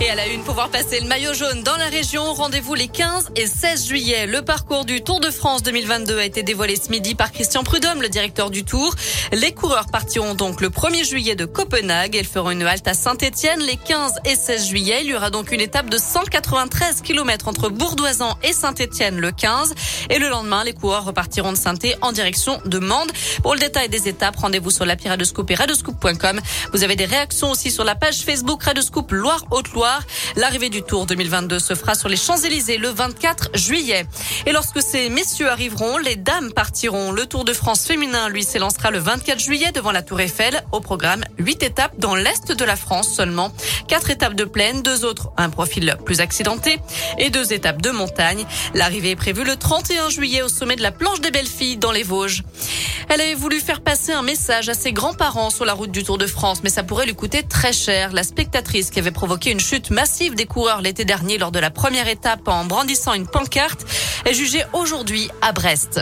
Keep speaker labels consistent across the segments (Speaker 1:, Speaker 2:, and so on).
Speaker 1: Et à la une, pouvoir passer le maillot jaune dans la région. Rendez-vous les 15 et 16 juillet. Le parcours du Tour de France 2022 a été dévoilé ce midi par Christian Prudhomme, le directeur du Tour. Les coureurs partiront donc le 1er juillet de Copenhague. Ils feront une halte à Saint-Etienne les 15 et 16 juillet. Il y aura donc une étape de 193 km entre Bourdoisan et Saint-Etienne le 15. Et le lendemain, les coureurs repartiront de saint en direction de Mende. Pour le détail des étapes, rendez-vous sur l'appli Radescoop et radescoop.com. Vous avez des réactions aussi sur la page Facebook Radescoop Loire-Haute-Loire. L'arrivée du Tour 2022 se fera sur les Champs-Élysées le 24 juillet. Et lorsque ces messieurs arriveront, les dames partiront. Le Tour de France féminin, lui, s'élancera le 24 juillet devant la Tour Eiffel. Au programme, huit étapes dans l'est de la France seulement. Quatre étapes de plaine, deux autres un profil plus accidenté et deux étapes de montagne. L'arrivée est prévue le 31 juillet au sommet de la planche des belles filles dans les Vosges. Elle avait voulu faire passer un message à ses grands-parents sur la route du Tour de France, mais ça pourrait lui coûter très cher. La spectatrice qui avait provoqué une chute massive des coureurs l'été dernier lors de la première étape en brandissant une pancarte est jugée aujourd'hui à Brest.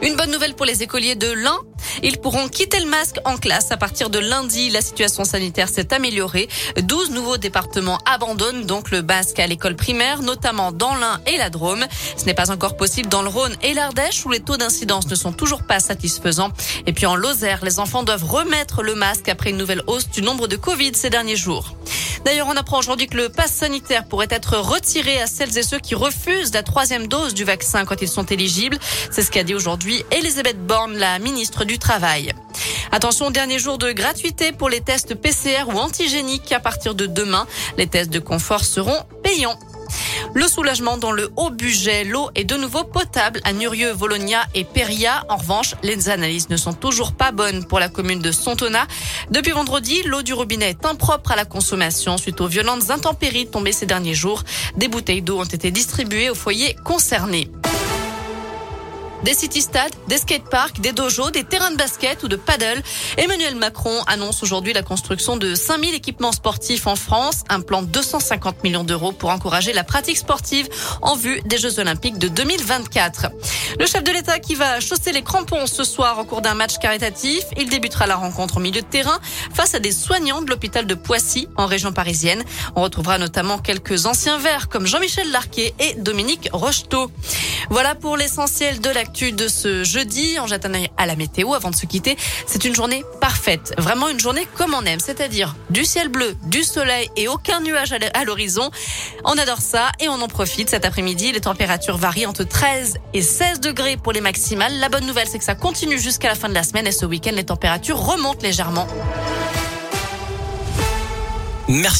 Speaker 1: Une bonne nouvelle pour les écoliers de l'Ain. Ils pourront quitter le masque en classe à partir de lundi. La situation sanitaire s'est améliorée. 12 nouveaux départements abandonnent donc le masque à l'école primaire, notamment dans l'Ain et la Drôme. Ce n'est pas encore possible dans le Rhône et l'Ardèche où les taux d'incidence ne sont toujours pas satisfaisants. Et puis en Lozère, les enfants doivent remettre le masque après une nouvelle hausse du nombre de Covid ces derniers jours. D'ailleurs, on apprend aujourd'hui que le pass sanitaire pourrait être retiré à celles et ceux qui refusent la troisième dose du vaccin quand ils sont éligibles. C'est ce qu'a dit aujourd'hui Elisabeth Borne, la ministre du Attention, dernier jour de gratuité pour les tests PCR ou antigéniques à partir de demain. Les tests de confort seront payants. Le soulagement dans le haut budget. L'eau est de nouveau potable à Nurieux, Vologna et Peria. En revanche, les analyses ne sont toujours pas bonnes pour la commune de Sontona. Depuis vendredi, l'eau du robinet est impropre à la consommation suite aux violentes intempéries tombées ces derniers jours. Des bouteilles d'eau ont été distribuées aux foyers concernés. Des city-stades, des skateparks, des dojos, des terrains de basket ou de paddle. Emmanuel Macron annonce aujourd'hui la construction de 5000 équipements sportifs en France, un plan de 250 millions d'euros pour encourager la pratique sportive en vue des Jeux Olympiques de 2024. Le chef de l'État qui va chausser les crampons ce soir au cours d'un match caritatif, il débutera la rencontre au milieu de terrain face à des soignants de l'hôpital de Poissy en région parisienne. On retrouvera notamment quelques anciens verts comme Jean-Michel Larquet et Dominique Rocheteau. Voilà pour l'essentiel de de ce jeudi. On jette un œil à la météo avant de se quitter. C'est une journée parfaite. Vraiment une journée comme on aime. C'est-à-dire du ciel bleu, du soleil et aucun nuage à l'horizon. On adore ça et on en profite cet après-midi. Les températures varient entre 13 et 16 degrés pour les maximales. La bonne nouvelle, c'est que ça continue jusqu'à la fin de la semaine et ce week-end, les températures remontent légèrement.
Speaker 2: Merci.